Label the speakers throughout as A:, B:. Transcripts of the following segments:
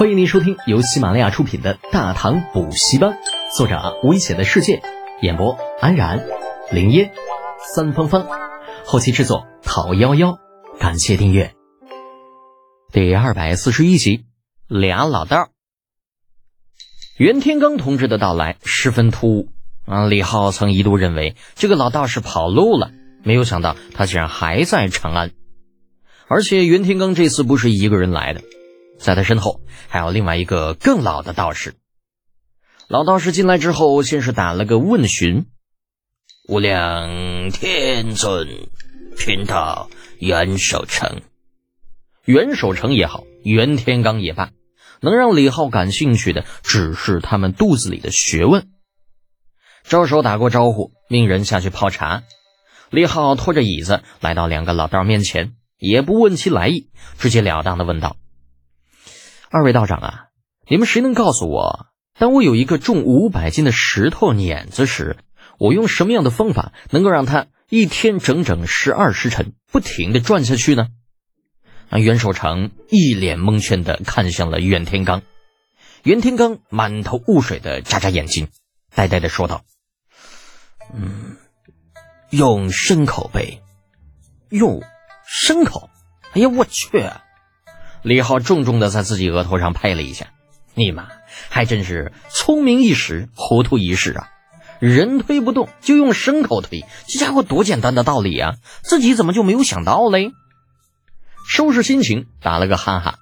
A: 欢迎您收听由喜马拉雅出品的《大唐补习班》，作者危险的世界，演播安然、林烟、三芳芳，后期制作陶幺幺。感谢订阅。第二百四十一集，俩老道。袁天罡同志的到来十分突兀啊！李浩曾一度认为这个老道士跑路了，没有想到他竟然还在长安，而且袁天罡这次不是一个人来的。在他身后还有另外一个更老的道士。老道士进来之后，先是打了个问询：“
B: 无量天尊，贫道袁守诚。”
A: 袁守诚也好，袁天罡也罢，能让李浩感兴趣的，只是他们肚子里的学问。招手打过招呼，命人下去泡茶。李浩拖着椅子来到两个老道面前，也不问其来意，直截了当的问道。二位道长啊，你们谁能告诉我，当我有一个重五百斤的石头碾子时，我用什么样的方法能够让它一天整整十二时辰不停的转下去呢？啊，袁守诚一脸蒙圈的看向了袁天罡，袁天罡满头雾水的眨眨眼睛，呆呆的说道：“
B: 嗯，用牲口背，
A: 用牲口？哎呀，我去！”李浩重重的在自己额头上拍了一下，你妈还真是聪明一时，糊涂一世啊！人推不动就用牲口推，这家伙多简单的道理啊！自己怎么就没有想到嘞？收拾心情，打了个哈哈，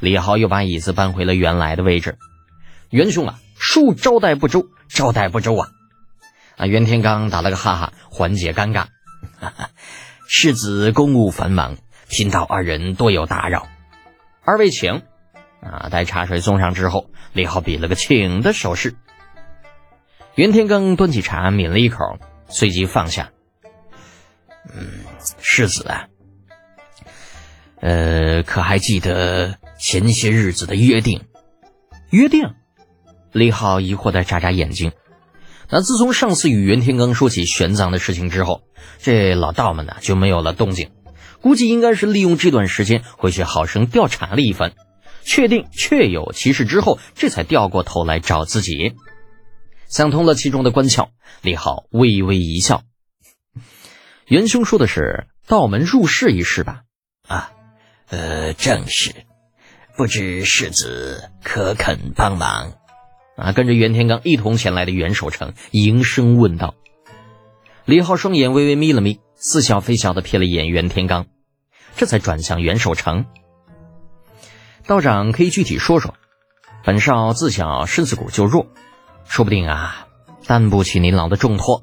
A: 李浩又把椅子搬回了原来的位置。袁兄啊，恕招待不周，招待不周啊！啊，袁天罡打了个哈哈，缓解尴尬。
B: 哈哈，世子公务繁忙，贫道二人多有打扰。
A: 二位请，啊！待茶水送上之后，李浩比了个请的手势。袁天罡端起茶抿了一口，随即放下。
B: 嗯，世子啊，呃，可还记得前些日子的约定？
A: 约定？李浩疑惑的眨眨眼睛。那自从上次与袁天罡说起玄奘的事情之后，这老道们呢就没有了动静。估计应该是利用这段时间回去好生调查了一番，确定确有其事之后，这才掉过头来找自己。想通了其中的关窍，李浩微微一笑：“元兄说的是道门入室一事吧？”“
B: 啊，呃，正是。不知世子可肯帮忙？”
A: 啊，跟着袁天罡一同前来的袁守诚迎声问道。李浩双眼微微眯了眯，似笑非笑的瞥了一眼袁天罡。这才转向袁守诚，道长可以具体说说。本少自小身子骨就弱，说不定啊，担不起您老的重托。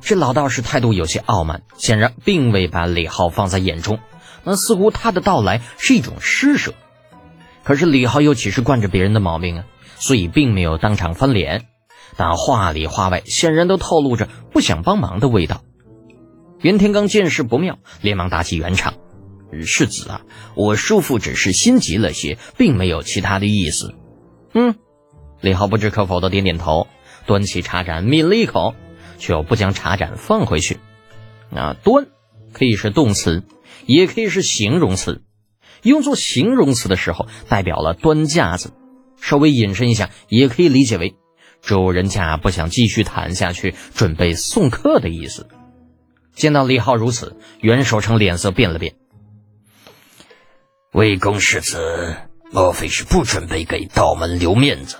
A: 这老道士态度有些傲慢，显然并未把李浩放在眼中。那似乎他的到来是一种施舍。可是李浩又岂是惯着别人的毛病啊？所以并没有当场翻脸，但话里话外显然都透露着不想帮忙的味道。袁天罡见势不妙，连忙打起圆场。世子啊，我叔父只是心急了些，并没有其他的意思。嗯，李浩不置可否的点点头，端起茶盏抿了一口，却又不将茶盏放回去。啊，端可以是动词，也可以是形容词。用作形容词的时候，代表了端架子；稍微引申一下，也可以理解为主人家不想继续谈下去，准备送客的意思。见到李浩如此，袁守诚脸色变了变。
B: 魏公世子，莫非是不准备给道门留面子？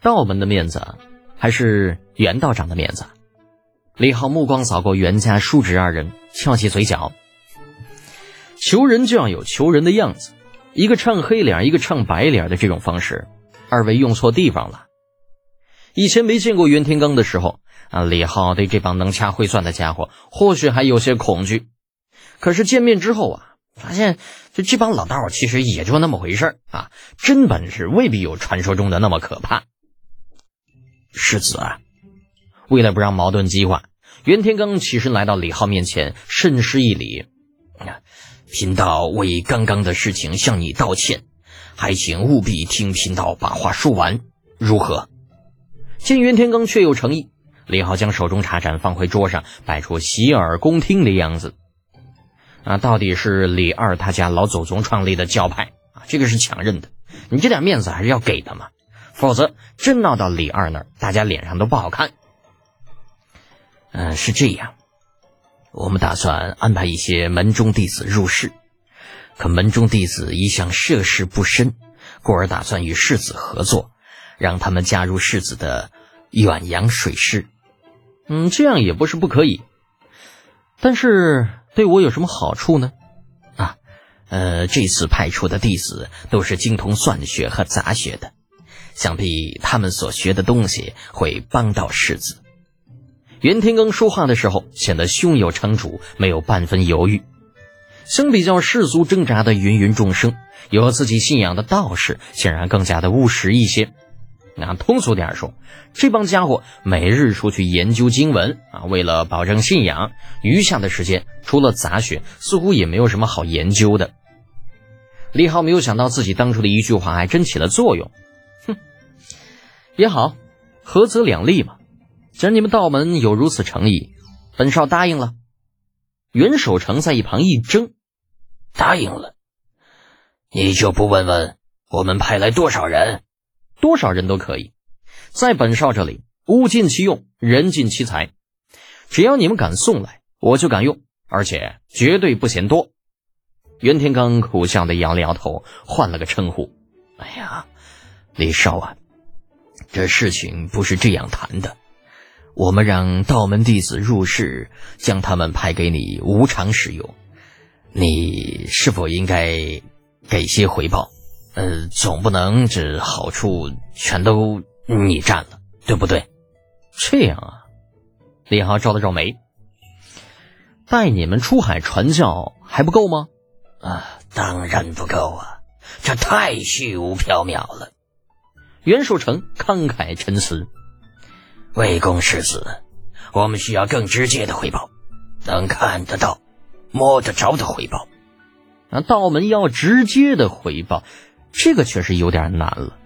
A: 道门的面子，还是袁道长的面子？李浩目光扫过袁家叔侄二人，翘起嘴角。求人就要有求人的样子，一个唱黑脸，一个唱白脸的这种方式，二位用错地方了。以前没见过袁天罡的时候，啊，李浩对这帮能掐会算的家伙或许还有些恐惧，可是见面之后啊。发现，就这帮老道其实也就那么回事啊，真本事未必有传说中的那么可怕。世子啊，为了不让矛盾激化，袁天罡起身来到李浩面前，深施一礼：“
B: 贫道为刚刚的事情向你道歉，还请务必听贫道把话说完，如何？”
A: 见袁天罡确有诚意，李浩将手中茶盏放回桌上，摆出洗耳恭听的样子。啊，到底是李二他家老祖宗创立的教派啊，这个是强认的。你这点面子还是要给的嘛，否则真闹到李二那儿，大家脸上都不好看。
B: 嗯，是这样，我们打算安排一些门中弟子入室，可门中弟子一向涉世不深，故而打算与世子合作，让他们加入世子的远洋水师。
A: 嗯，这样也不是不可以，但是对我有什么好处呢？
B: 啊，呃，这次派出的弟子都是精通算学和杂学的，想必他们所学的东西会帮到世子。
A: 袁天罡说话的时候显得胸有成竹，没有半分犹豫。相比较世俗挣扎的芸芸众生，有自己信仰的道士显然更加的务实一些。那通俗点说，这帮家伙每日出去研究经文啊，为了保证信仰，余下的时间除了杂学，似乎也没有什么好研究的。李浩没有想到自己当初的一句话还真起了作用，哼，也好，合则两利嘛。既然你们道门有如此诚意，本少答应了。袁守诚在一旁一怔，
B: 答应了，你就不问问我们派来多少人？
A: 多少人都可以，在本少这里，物尽其用，人尽其才。只要你们敢送来，我就敢用，而且绝对不嫌多。袁天罡苦笑的摇了摇头，换了个称呼：“
B: 哎呀，李少啊，这事情不是这样谈的。我们让道门弟子入室，将他们派给你无偿使用，你是否应该给些回报？”呃，总不能这好处全都你占了，对不对？
A: 这样啊，李浩皱了皱眉。带你们出海传教还不够吗？
B: 啊，当然不够啊，这太虚无缥缈了。
A: 袁守诚慷慨陈词：“
B: 魏公世子，我们需要更直接的回报，能看得到、摸得着的回报。
A: 那，道门要直接的回报。”这个确实有点难了，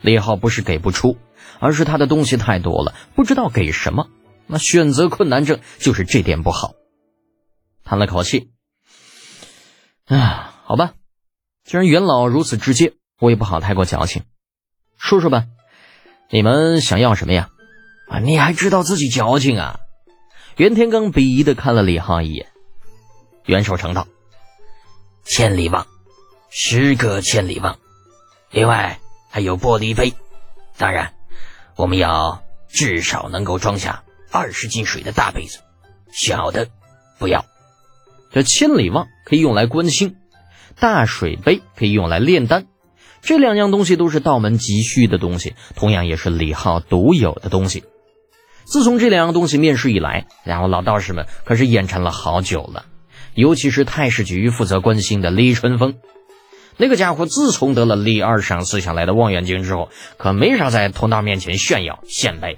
A: 李浩不是给不出，而是他的东西太多了，不知道给什么。那选择困难症就是这点不好。叹了口气，啊，好吧，既然元老如此直接，我也不好太过矫情。说说吧，你们想要什么呀？
B: 啊，你还知道自己矫情啊？
A: 袁天罡鄙夷的看了李浩一眼。
B: 袁守诚道：“千里望。”十个千里望，另外还有玻璃杯，当然，我们要至少能够装下二十斤水的大杯子，小的不要。
A: 这千里望可以用来观星，大水杯可以用来炼丹，这两样东西都是道门急需的东西，同样也是李浩独有的东西。自从这两样东西面世以来，然后老道士们可是眼馋了好久了，尤其是太史局负责观星的李春风。那个家伙自从得了李二赏赐下来的望远镜之后，可没少在同道面前炫耀显摆。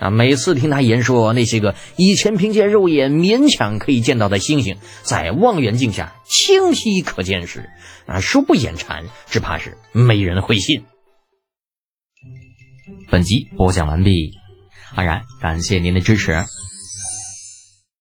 A: 啊，每次听他言说那些个以前凭借肉眼勉强可以见到的星星，在望远镜下清晰可见时，啊，说不眼馋，只怕是没人会信。本集播讲完毕，安然感谢您的支持。